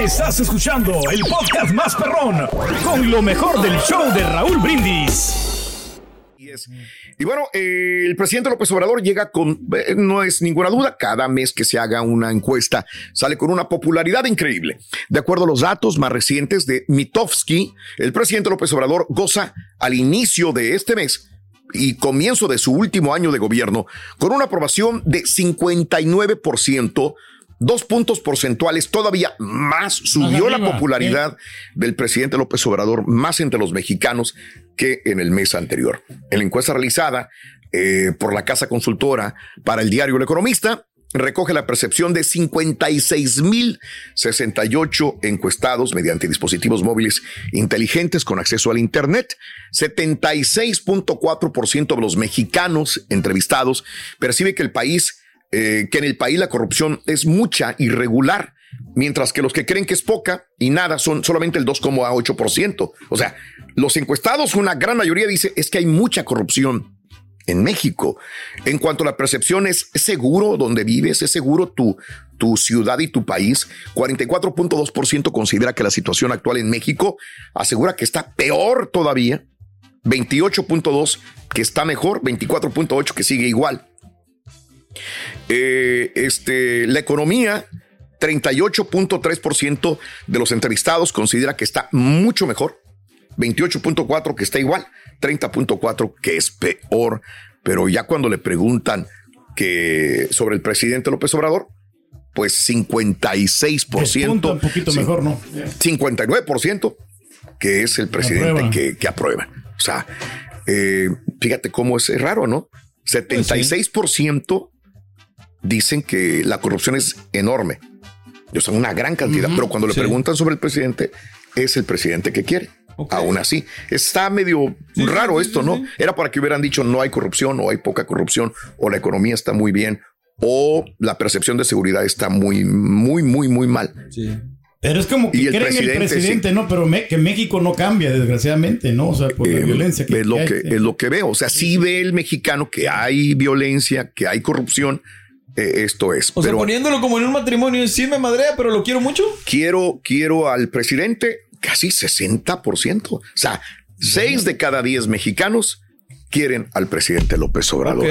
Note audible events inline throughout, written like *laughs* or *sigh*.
Estás escuchando el podcast más perrón con lo mejor del show de Raúl Brindis. Y bueno, eh, el presidente López Obrador llega con, eh, no es ninguna duda, cada mes que se haga una encuesta sale con una popularidad increíble. De acuerdo a los datos más recientes de Mitofsky, el presidente López Obrador goza al inicio de este mes y comienzo de su último año de gobierno con una aprobación de 59%, dos puntos porcentuales todavía más subió la popularidad del presidente López Obrador más entre los mexicanos que en el mes anterior. En la encuesta realizada eh, por la casa consultora para el diario El Economista, recoge la percepción de 56.068 encuestados mediante dispositivos móviles inteligentes con acceso al Internet. 76.4% de los mexicanos entrevistados percibe que el país, eh, que en el país la corrupción es mucha, irregular, mientras que los que creen que es poca y nada son solamente el 2,8%. O sea, los encuestados, una gran mayoría dice es que hay mucha corrupción en México. En cuanto a la percepción, ¿es seguro donde vives? ¿Es seguro tu, tu ciudad y tu país? 44.2% considera que la situación actual en México asegura que está peor todavía. 28.2% que está mejor, 24.8% que sigue igual. Eh, este, la economía, 38.3% de los entrevistados considera que está mucho mejor, 28.4% que está igual, 30.4 que es peor, pero ya cuando le preguntan que sobre el presidente López Obrador, pues 56%. un poquito mejor, ¿no? 59% que es el presidente Que, aprueba. O sea, eh, fíjate cómo es raro, ¿no? 76% dicen que la corrupción es enorme. Yo son una gran cantidad, pero cuando le preguntan sobre el presidente, es el presidente que quiere. Aún así, está medio raro esto, ¿no? Era para que hubieran dicho no hay corrupción o hay poca corrupción o la economía está muy bien o la percepción de seguridad está muy, muy, muy, muy mal. Sí. Pero es como que creen el presidente, ¿no? Pero que México no cambia, desgraciadamente, ¿no? O sea, por la eh, violencia que, es lo que, es lo que veo. O sea, sí ve el mexicano que hay violencia, que hay corrupción. Eh, esto es. O sea, poniéndolo como en un matrimonio, sí me madrea, pero lo quiero mucho. Quiero, quiero al presidente casi 60%. O sea, seis de cada diez mexicanos quieren al presidente López Obrador.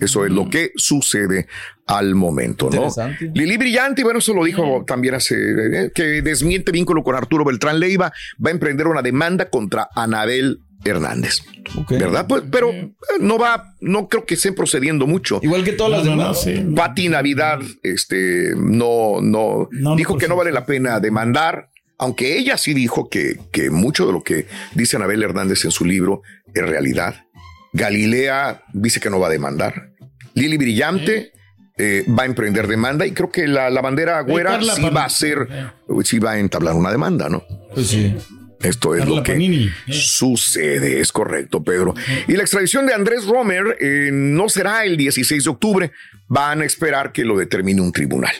Eso es lo que sucede al momento, ¿no? Lili Brillante, bueno, eso lo dijo también hace, eh, que desmiente vínculo con Arturo Beltrán Leiva, va a emprender una demanda contra Anabel Hernández. ¿Verdad? Pues, pero eh, no va, no creo que estén procediendo mucho. Igual que todas las demás. Pati Navidad, este, no, no, dijo que no vale la pena demandar aunque ella sí dijo que, que mucho de lo que dice Anabel Hernández en su libro es realidad. Galilea dice que no va a demandar. Lili Brillante eh, va a emprender demanda y creo que la, bandera güera sí va a hacer, sí va a entablar una demanda, ¿no? Pues sí. Esto es lo que eh. sucede, es correcto, Pedro. Y la extradición de Andrés Romer eh, no será el 16 de octubre, van a esperar que lo determine un tribunal.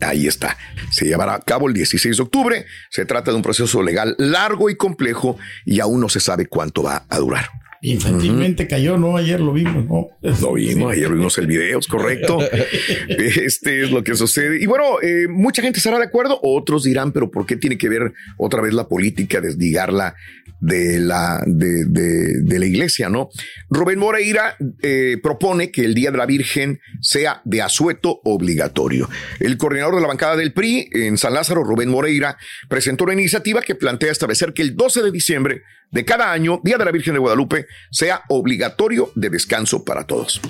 Ahí está. Se llevará a cabo el 16 de octubre. Se trata de un proceso legal largo y complejo y aún no se sabe cuánto va a durar. Infantilmente cayó, ¿no? Ayer lo vimos, ¿no? Lo vimos, ayer vimos el video, es correcto. *laughs* este es lo que sucede. Y bueno, eh, mucha gente estará de acuerdo, otros dirán, pero ¿por qué tiene que ver otra vez la política, desligarla de la, de, de, la iglesia, ¿no? Rubén Moreira eh, propone que el Día de la Virgen sea de asueto obligatorio. El coordinador de la bancada del PRI en San Lázaro, Rubén Moreira, presentó una iniciativa que plantea establecer que el 12 de diciembre de cada año, Día de la Virgen de Guadalupe, sea obligatorio de descanso para todos.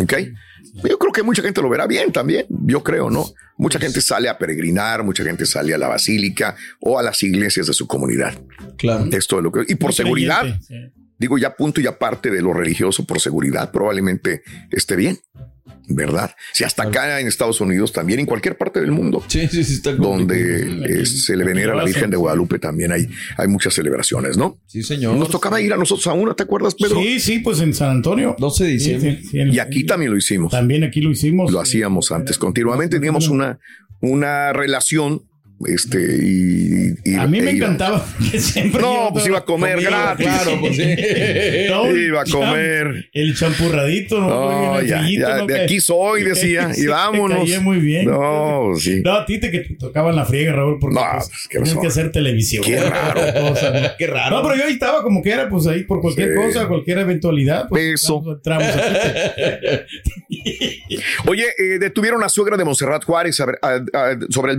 ¿Ok? Yo creo que mucha gente lo verá bien también, yo creo, ¿no? Mucha gente sale a peregrinar, mucha gente sale a la basílica o a las iglesias de su comunidad. Claro. Esto es lo que. Y por seguridad, digo ya punto y aparte de lo religioso, por seguridad, probablemente esté bien. ¿Verdad? Si hasta acá en Estados Unidos, también en cualquier parte del mundo, donde se le venera a la Virgen de Guadalupe, también hay, hay muchas celebraciones, ¿no? Sí, señor. Nos tocaba ir a nosotros a una, ¿te acuerdas, Pedro? Sí, sí, pues en San Antonio. 12 de diciembre. y aquí también lo hicimos. También aquí lo hicimos. Lo hacíamos antes, continuamente teníamos una, una relación Este, y, a mí me encantaba que siempre. No, pues iba a comer gratis. Claro, pues *laughs* iba a comer. El champurradito, ¿no? ya, ya, de aquí soy, decía. *laughs* y vámonos. muy bien. No, sí. No, a ti te que te tocaban la friega, Raúl, porque no, pues, pues que hacer televisión. Qué raro. *laughs* Qué raro. No, pero yo ahí estaba como que era, pues ahí por cualquier cosa, cualquier eventualidad. Pues, Eso. Oye, eh, detuvieron a suegra de Monserrat Juárez sobre el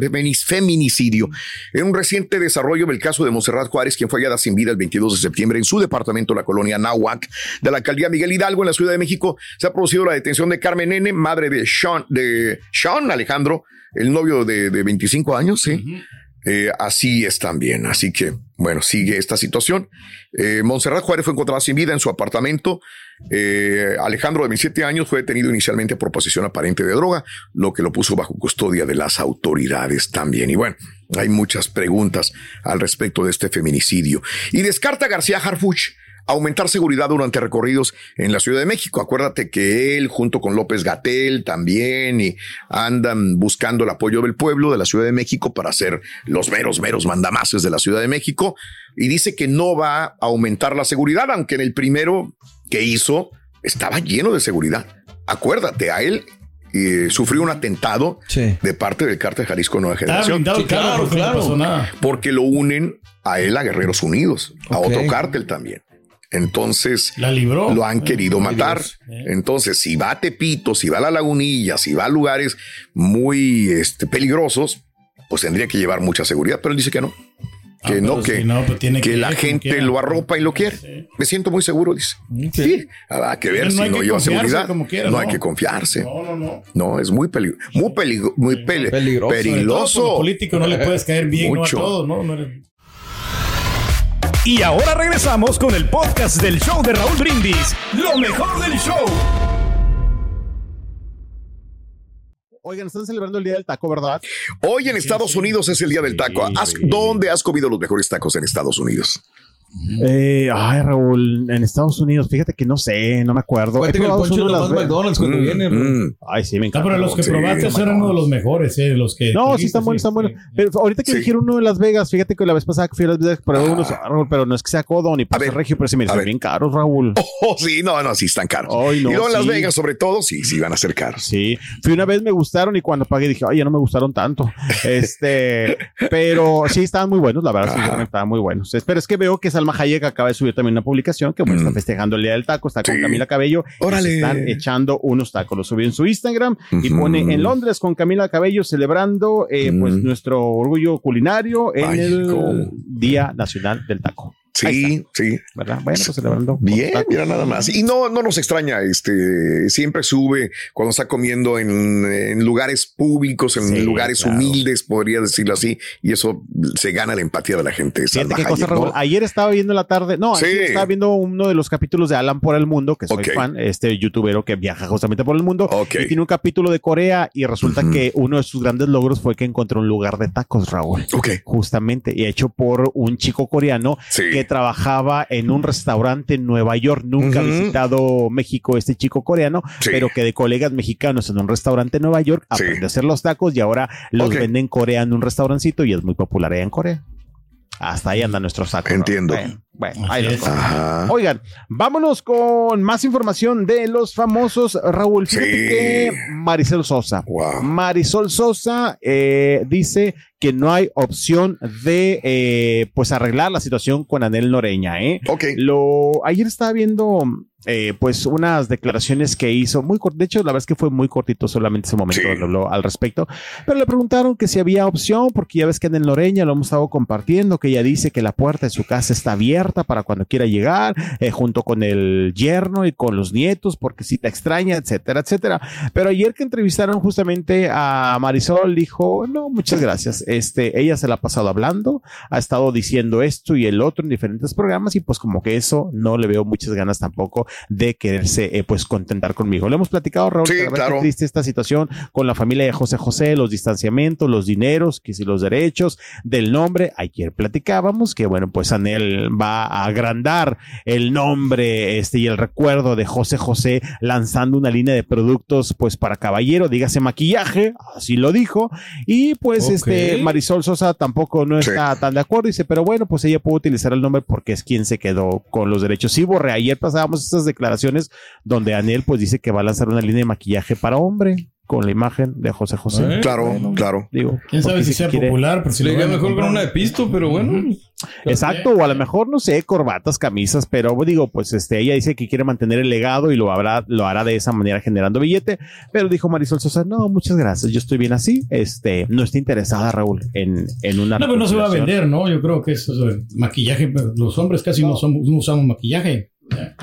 En un reciente desarrollo del caso de Monserrat Juárez, quien fue hallada sin vida el 22 de septiembre en su departamento, la colonia Nahuac, de la alcaldía Miguel Hidalgo, en la Ciudad de México, se ha producido la detención de Carmen N., madre de Sean, de Sean Alejandro, el novio de, 25 años, sí. Eh, así es también. Así que, bueno, sigue esta situación. Eh, Juárez fue encontrada sin vida en su apartamento. Eh, Alejandro, de 27 años, fue detenido inicialmente por posesión aparente de droga, lo que lo puso bajo custodia de las autoridades también. Y bueno, hay muchas preguntas al respecto de este feminicidio. Y descarta García Harfuch aumentar seguridad durante recorridos en la Ciudad de México. Acuérdate que él, junto con López Gatel también, y andan buscando el apoyo del pueblo de la Ciudad de México para ser los meros, meros mandamases de la Ciudad de México. Y dice que no va a aumentar la seguridad, aunque en el primero que hizo estaba lleno de seguridad. Acuérdate, a él eh, sufrió un atentado de parte del cártel Jalisco Nueva Generación. claro, claro. Porque lo unen a él a Guerreros Unidos, a otro cártel también. Entonces lo han querido matar. Entonces, si va a Tepito, si va a la lagunilla, si va a lugares muy este, peligrosos, pues tendría que llevar mucha seguridad, pero él dice que no. Que ah, no, que, pues que, la gente lo arropa y lo quiere. Me siento muy seguro, dice. Sí, habrá que ver si no lleva seguridad. no, hay que confiarse. No, no, no. No, es muy, peligro, muy, peligro, muy peligroso. peligroso. político no le puedes caer bien a todo, ¿no? no eres... Y ahora regresamos con el podcast del show de Raúl Brindis, lo mejor del show. Oigan, están celebrando el Día del Taco, ¿verdad? Hoy en Estados Unidos es el Día del Taco. ¿Dónde has comido los mejores tacos en Estados Unidos? Eh, ay, Raúl, en Estados Unidos, fíjate que no sé, no me acuerdo. He probado el de las McDonald's cuando mm, viene. Mm. Ay, sí, me encanta. pero los que probaste eran uno de los mejores, eh, los que. No, sí están buenos, están buenos. Pero ahorita que dijeron uno de Las Vegas, fíjate que la vez pasada que fui a Las Vegas probé unos, ah. Raúl, pero no es que sea codo ni para regio, pero sí me dicen bien caros, Raúl. *laughs* Oh, sí, no, no, sí están caros. y luego en Las Vegas, sobre todo, sí, sí van a ser caros. Sí, fui una vez, me gustaron y cuando pagué dije, ay, ya no me gustaron tanto. *laughs* Este, pero sí estaban muy buenos, la verdad, sí, estaban muy buenos. Pero es que veo que Salma Hayek acaba de subir también una publicación que bueno, está mm. festejando el día del taco, está con Camila Cabello. Órale. Están echando unos tacos. Lo subió en su Instagram y pone en Londres con Camila Cabello celebrando eh, pues nuestro orgullo culinario en el Día Nacional del Taco. Sí, sí. ¿Verdad? Bueno, pues celebrando. Bien, mira nada más. Y no, no nos extraña, este, siempre sube cuando está comiendo en, lugares públicos, en lugares humildes, podría decirlo así, y eso se gana la empatía de la gente. Ayer estaba viendo la tarde, no, estaba viendo uno de los capítulos de Alan por el mundo, que soy fan, este youtubero que viaja justamente por el mundo, y tiene un capítulo de Corea y resulta que uno de sus grandes logros fue que encontró un lugar de tacos, Raúl. Ok. Justamente, y hecho por un chico coreano que trabajaba en un restaurante en Nueva York. Nunca ha visitado México este chico coreano, pero que de colegas mexicanos en un restaurante en Nueva York aprendió a hacer los tacos y ahora los vende en Corea en un restaurancito y es muy popular allá en Corea. Hasta ahí anda nuestro saco. Entiendo. Bueno, ahí Oigan, vámonos con más información de los famosos Raúl. Fíjate Marisol Sosa. Marisol Sosa eh, dice que no hay opción de eh, pues arreglar la situación con Anel Noreña. ¿eh? Ok. Lo, ayer estaba viendo eh, pues unas declaraciones que hizo muy de hecho la verdad es que fue muy cortito solamente ese momento al respecto, pero le preguntaron que si había opción porque ya ves que en el Loreña lo hemos estado compartiendo, que ella dice que la puerta de su casa está abierta para cuando quiera llegar, eh, junto con el yerno y con los nietos, porque si te extraña, etcétera, etcétera. Pero ayer que entrevistaron justamente a Marisol, dijo, no, muchas gracias, este, ella se la ha pasado hablando, ha estado diciendo esto y el otro en diferentes programas y pues como que eso no le veo muchas ganas tampoco de quererse eh, pues contentar conmigo. Lo hemos platicado, Raúl, sí, claro. triste esta situación con la familia de José José, los distanciamientos, los dineros, que si los derechos del nombre, ayer platicábamos que bueno, pues Anel va a, agrandar el nombre este, y el recuerdo de José José lanzando una línea de productos pues para caballero, dígase maquillaje, así lo dijo, y pues este Marisol Sosa tampoco no está tan de acuerdo, dice, pero bueno, pues ella puede utilizar el nombre porque es quien se quedó con los derechos. Sí, Borre, ayer pasábamos estas declaraciones donde Anel pues dice que va a lanzar una línea de maquillaje para hombre con la imagen de José José. ¿Eh? Claro, claro. Digo, quién sabe si, sea popular, pero si le mejor con una de pisto, pero bueno. Exacto, o a lo mejor no sé, corbatas, camisas, pero digo, pues este ella dice que quiere mantener el legado y lo habrá lo hará de esa manera generando billete, pero dijo Marisol Sosa, "No, muchas gracias, yo estoy bien así." Este, no está interesada Raúl en en una No, pero no se va a vender, ¿no? Yo creo que eso es maquillaje, los hombres casi no, somos, no usamos maquillaje.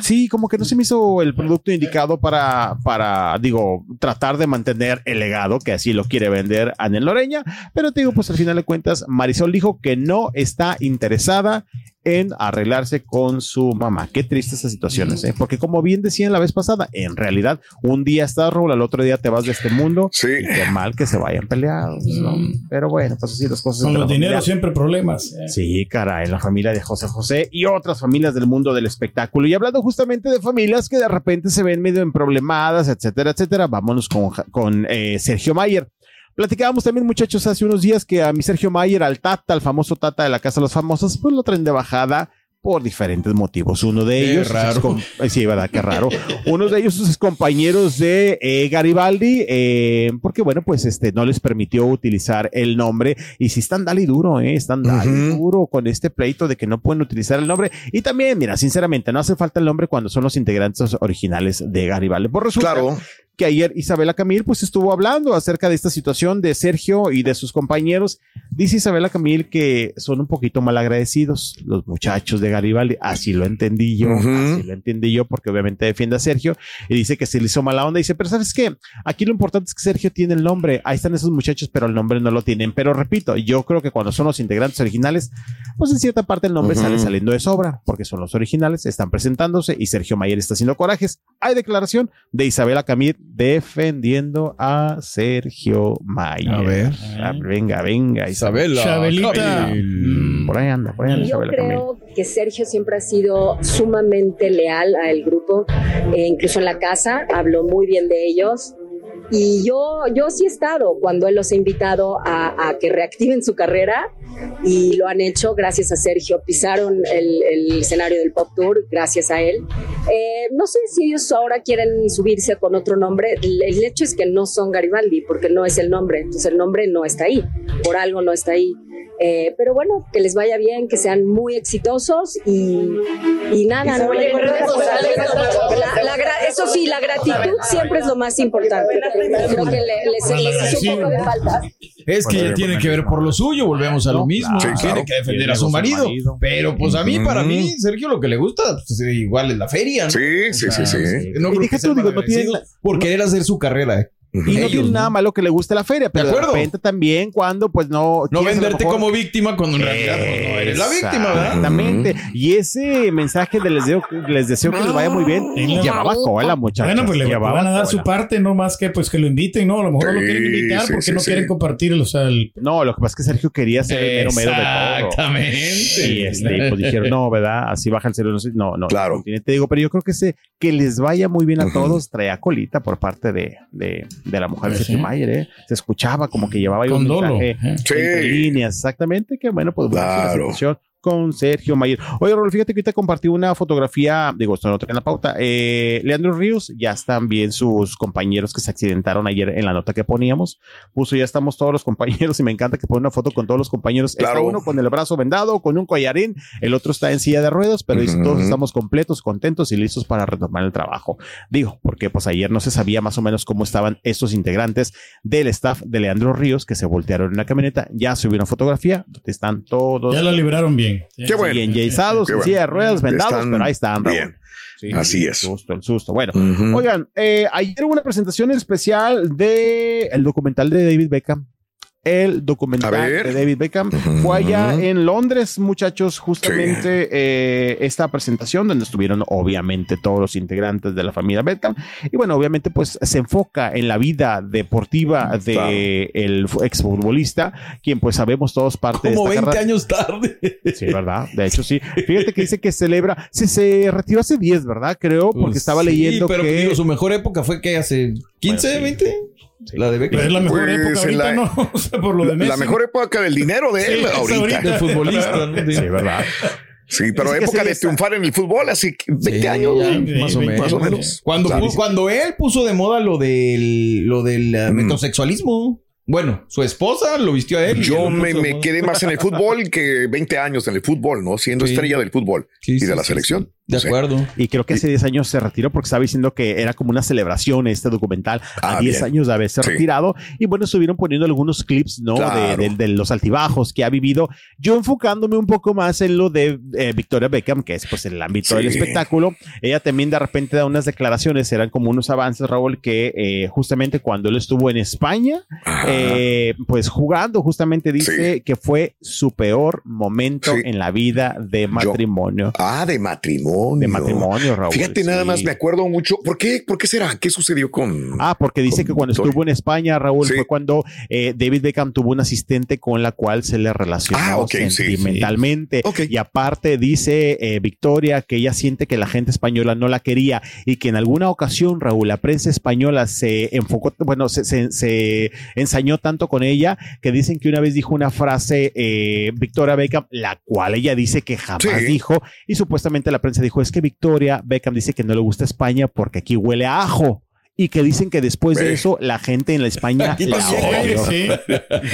Sí, como que no se me hizo el producto indicado para, para, digo, tratar de mantener el legado, que así lo quiere vender Anel Loreña, pero te digo, pues al final de cuentas, Marisol dijo que no está interesada en arreglarse con su mamá. Qué triste esas situaciones, ¿eh? porque como bien decían la vez pasada, en realidad un día estás Raúl, al otro día te vas de este mundo. Sí. Y qué mal que se vayan peleados, ¿no? Mm. Pero bueno, pues así las cosas. Con los dinero siempre problemas. ¿eh? Sí, caray, la familia de José José y otras familias del mundo del espectáculo. Y hablando justamente de familias que de repente se ven medio en problemadas, etcétera, etcétera, vámonos con, con eh, Sergio Mayer. Platicábamos también, muchachos, hace unos días que a mi Sergio Mayer, al Tata, al famoso Tata de la Casa de los Famosos, pues lo traen de bajada por diferentes motivos. Uno de ellos, raro. sí, verdad, qué raro. Uno de ellos, sus compañeros de eh, Garibaldi, eh, porque bueno, pues este no les permitió utilizar el nombre y si están dale duro, eh, están dale duro con este pleito de que no pueden utilizar el nombre. Y también, mira, sinceramente, no hace falta el nombre cuando son los integrantes originales de Garibaldi. Por resulta claro que ayer Isabela Camil pues estuvo hablando acerca de esta situación de Sergio y de sus compañeros. Dice Isabela Camil que son un poquito mal agradecidos los muchachos de Garibaldi. Así lo entendí yo, así lo entendí yo porque obviamente defiende a Sergio y dice que se le hizo mala onda. Dice, pero sabes qué, aquí lo importante es que Sergio tiene el nombre. Ahí están esos muchachos, pero el nombre no lo tienen. Pero repito, yo creo que cuando son los integrantes originales, pues en cierta parte el nombre sale saliendo de sobra porque son los originales, están presentándose y Sergio Mayer está haciendo corajes. Hay declaración de Isabela Camil defendiendo a Sergio Mayer. A ver. Ah, venga, venga, Isabela. Isabelita. Mm, por ahí anda, por ahí anda. Yo creo que Sergio siempre ha sido sumamente leal al grupo, eh, incluso en la casa, habló muy bien de ellos. Y yo, yo sí he estado cuando él los ha invitado a, a que reactiven su carrera y lo han hecho gracias a Sergio. Pisaron el, el escenario del Pop Tour gracias a él. Eh, no sé si ellos ahora quieren subirse con otro nombre. El, el, hecho es que no son Garibaldi porque no es el nombre. Entonces el nombre no está ahí. Por algo no está ahí. Eh, pero bueno, que les vaya bien, que sean muy exitosos y, nada, no, la, la, eso sí, la gratitud siempre es lo más importante. Creo que les, les hizo un poco de falta. Es que tiene que ver por lo suyo, volvemos a lo mismo. Claro, tiene que defender a su marido. Pero pues a mí, para mí, Sergio, lo que le gusta, pues, igual es la feria. ¿no? Sí, sí, sí, sí. No creo que tú, digo, no tiene... por querer hacer su carrera. Y no tiene nada malo que le guste la feria, pero de, de repente también cuando pues no... No venderte como víctima cuando en realidad pues, no eres la víctima, ¿verdad? Exactamente. Y ese mensaje de les deseo, les deseo que les vaya muy bien, sí, llevaba cola, muchachos. Bueno, pues le van a dar su parte, no más que pues que lo inviten, ¿no? A lo mejor sí, no lo quieren invitar sí, porque no quieren compartir, o sea, el... No, lo que pasa es que Sergio quería ser el mero mero de todo. Exactamente. Y este, pues dijeron, no, ¿verdad? Así baja el cerebro. No, no. Claro. Te digo, pero yo creo que ese, que les vaya muy bien a todos, traía colita por parte de, de, de la mujer de Mayer, ¿eh? Se escuchaba como que llevaba ahí un mensaje ¿eh? entre líneas, exactamente, que bueno, pues claro. la situación con Sergio Mayer. Oye, Rolf, fíjate que ahorita compartí una fotografía, digo, esto no en la pauta. Eh, Leandro Ríos, ya están bien sus compañeros que se accidentaron ayer en la nota que poníamos. Puso, ya estamos todos los compañeros y me encanta que pone una foto con todos los compañeros. Claro. Está uno con el brazo vendado, con un collarín, el otro está en silla de ruedas, pero uh -huh. todos estamos completos, contentos y listos para retomar el trabajo. Digo, porque pues ayer no se sabía más o menos cómo estaban estos integrantes del staff de Leandro Ríos que se voltearon en una camioneta. Ya subieron fotografía, donde están todos. Ya la libraron bien. Qué bueno. Bien yesados, en silla de ruedas, vendados, están pero ahí están. Bien. Sí, Así es. El susto, el susto. Bueno, uh -huh. oigan, eh, ayer hubo una presentación especial de el documental de David Beckham el documental de David Beckham. Fue allá en Londres, muchachos, justamente eh, esta presentación donde estuvieron obviamente todos los integrantes de la familia Beckham. Y bueno, obviamente pues se enfoca en la vida deportiva de el exfutbolista, quien pues sabemos todos parte Como de esta 20 años tarde. Sí, ¿verdad? De hecho, sí. Fíjate que dice que celebra, se, se retiró hace 10, ¿verdad? Creo, porque pues estaba leyendo pero que... Digo, su mejor época fue que hace 15, 20. La de Beckham. es la mejor pues época ahorita, ¿no? *laughs* O sea, por lo de Messi. La mejor época del dinero de él ahorita. ahorita. Del futbolista, ¿no? Sí, ¿verdad? Sí, pero época de triunfar en el fútbol, así 20 años. más, o menos, más, o menos, Cuando, cuando él puso de moda lo del, lo del uh, mm. metrosexualismo. Bueno, su esposa lo vistió a él. Yo me, me quedé más en el fútbol que 20 años en el fútbol, ¿no? Siendo estrella del fútbol y de la selección. De acuerdo. Y creo que hace 10 años se retiró porque estaba diciendo que era como una celebración este documental a 10 ah, años de haberse retirado. Y bueno, estuvieron poniendo algunos clips, ¿no? De, los altibajos que ha vivido. Yo enfocándome un poco más en lo de eh, Victoria Beckham, que es pues el ámbito del espectáculo. Ella también de repente da unas declaraciones, eran como unos avances, Raúl, que eh, justamente cuando él estuvo en España, eh, pues jugando, justamente dice que fue su peor momento en la vida de matrimonio. ah, de matrimonio. De matrimonio, Raúl. Fíjate, nada más me acuerdo mucho. ¿Por qué? ¿Por qué será? ¿Qué sucedió con.? Ah, porque dice que cuando estuvo en España, Raúl, fue cuando eh, David Beckham tuvo un asistente con la cual se le relacionó ah, sentimentalmente. Y aparte dice eh, Victoria que ella siente que la gente española no la quería y que en alguna ocasión, Raúl, la prensa española se enfocó, bueno, se, se, ensañó tanto con ella que dicen que una vez dijo una frase eh, Victoria Beckham, la cual ella dice que jamás dijo y supuestamente la prensa dijo, es que Victoria Beckham dice que no le gusta España porque aquí huele a ajo y que dicen que después de eso la gente en la España la odia.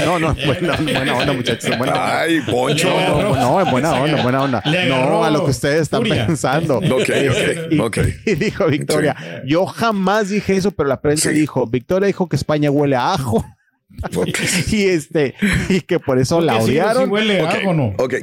No, no, buena, buena onda, muchachos. Buena Ay, Poncho. No, no, no, buena onda, buena onda. No, a lo que ustedes están pensando. Ok, ok, ok. Y dijo Victoria, yo jamás dije eso, pero la prensa dijo, Victoria dijo que España huele a ajo. *laughs* y este, y que por eso la odiaron.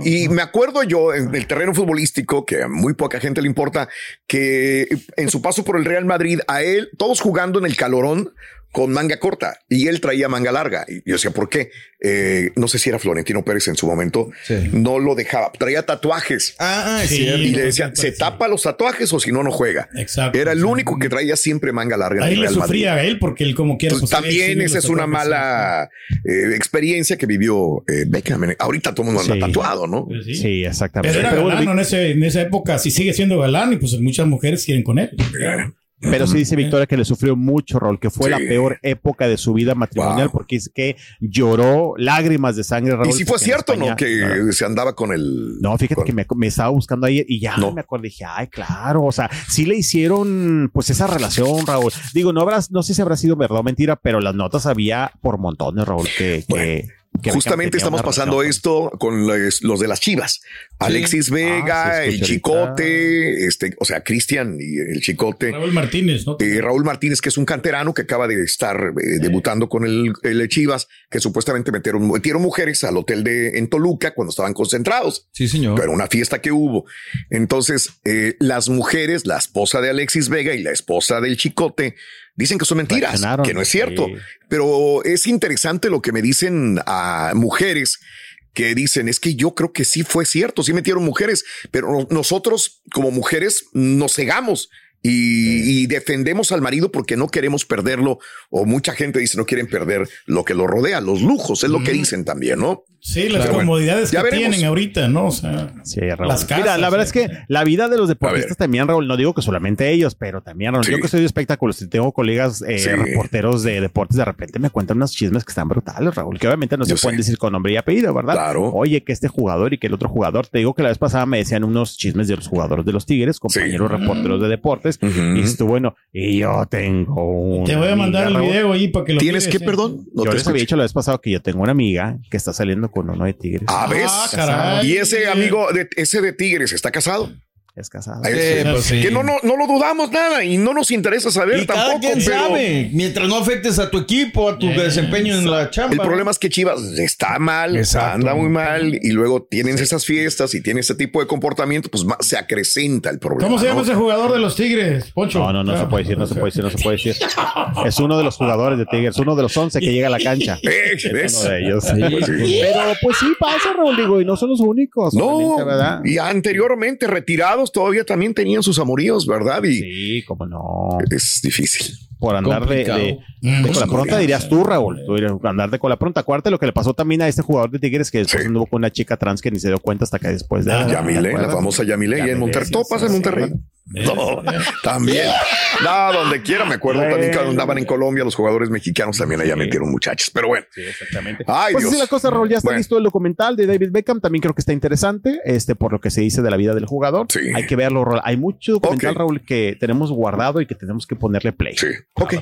y me acuerdo yo en el terreno futbolístico, que a muy poca gente le importa, que en su paso por el Real Madrid, a él, todos jugando en el calorón, con manga corta y él traía manga larga. Y yo decía, ¿por qué? Eh, no sé si era Florentino Pérez en su momento, no lo dejaba. Traía tatuajes. Ah, sí, y le decía, ¿se tapa los tatuajes o si no, no juega? Exacto. Era el único que traía siempre manga larga. Ahí le sufría a él porque él como quiera. Pues también esa es una mala eh, experiencia que vivió eh, Beckham. Ahorita todo el mundo anda tatuado, ¿no? Pues sí. exactamente. Pero era galán, en, esa época, si sigue siendo galán y pues muchas mujeres quieren con él. Pero sí dice Victoria que le sufrió mucho, Rol, que fue la peor época de su vida matrimonial porque es que lloró lágrimas de sangre. y si fue cierto, ¿no? Que se andaba con el. No, fíjate que me, estaba buscando ayer y ya me acuerdo. Dije, ay, claro. O sea, sí le hicieron pues esa relación, Raúl. Digo, no habrás, no sé si habrá sido verdad o mentira, pero las notas había por montones, Raúl, que, que Justamente estamos pasando esto con los, de las Chivas. Alexis ah, Vega, el Chicote, este, o sea, Cristian y el Chicote. Raúl Martínez, ¿no? Eh, Raúl Martínez, que es un canterano que acaba de estar eh, debutando con el, Chivas, que supuestamente metieron, metieron mujeres al hotel de en Toluca cuando estaban concentrados. Sí, señor. Pero una fiesta que hubo. Entonces, eh, las mujeres, la esposa de Alexis Vega y la esposa del Chicote, Dicen que son mentiras, que no es cierto. Pero es interesante lo que me dicen a mujeres que dicen, es que yo creo que sí fue cierto, sí metieron mujeres, pero nosotros como mujeres nos cegamos y, defendemos al marido porque no queremos perderlo o mucha gente dice no quieren perder lo que lo rodea, los lujos, es lo que dicen también, ¿no? Sí, las comodidades que tienen ahorita, ¿no? O sea, las casas. Mira, la verdad es que la vida de los deportistas también, Raúl, no digo que solamente ellos, pero también, Raúl, yo que soy de espectáculos y tengo colegas eh, reporteros de deportes, de repente me cuentan unos chismes que están brutales, Raúl, que obviamente no se pueden decir con nombre y apellido, ¿verdad? Claro. Oye, que este jugador y que el otro jugador, te digo que la vez pasada me decían unos chismes de los jugadores de los Tigres, compañeros reporteros de deportes, y esto, bueno, y yo tengo un. Te voy a mandar el video ahí para que lo ¿Tienes que, perdón? No yo les había dicho la vez pasada que yo tengo una amiga que está saliendo con uno de Tigres. Ah, ¿ves? Ah, y ese amigo, de, ese de Tigres, ¿está casado? Es casada. Pues que no, no, no, lo dudamos nada y no nos interesa saber tampoco. Quien sabe, mientras no afectes a tu equipo, a tu desempeño en la chamba. El problema es que Chivas está mal, anda muy mal y luego tienen esas fiestas y tiene ese tipo de comportamiento, pues se acrecenta el problema. ¿Cómo se llama ese jugador de los Tigres, Poncho? No, no, no se puede decir, no se puede decir, no se puede decir. Es uno de los jugadores de Tigres, uno de los once que llega a la cancha. *laughs* Es uno de ellos. Pero pues sí pasa, Raúl, digo, y no son los únicos. No, y anteriormente retirados todavía también tenían sus amoríos, ¿verdad? Y sí, cómo no. Es difícil por andar de, de, cola pronta, dirías tú, Raúl. Tú andar de cola pronta. Acuérdate lo que le pasó también a este jugador de Tigres que después anduvo con una chica trans que ni se dio cuenta hasta que después de. Ah, Yamile, la famosa Yamile, y en Monterrey. Todo pasa en Monterrey. No, *laughs* también. No, donde quiera. Me acuerdo también que andaban en Colombia los jugadores mexicanos también allá metieron muchachos. Pero bueno. Sí, exactamente. Ay, pues Dios. la cosa, Raúl, ya está listo el documental de David Beckham. También creo que está interesante, este, por lo que se dice de la vida del jugador. Sí. Hay que verlo, Raúl. Hay mucho documental, Raúl, que tenemos guardado y que tenemos que ponerle play. Sí. Ok.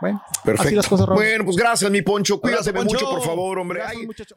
Bueno, perfecto. Así las cosas, Raúl. Bueno, pues gracias, mi Poncho. Cuídate mucho, por favor, hombre. Ay, muchacho.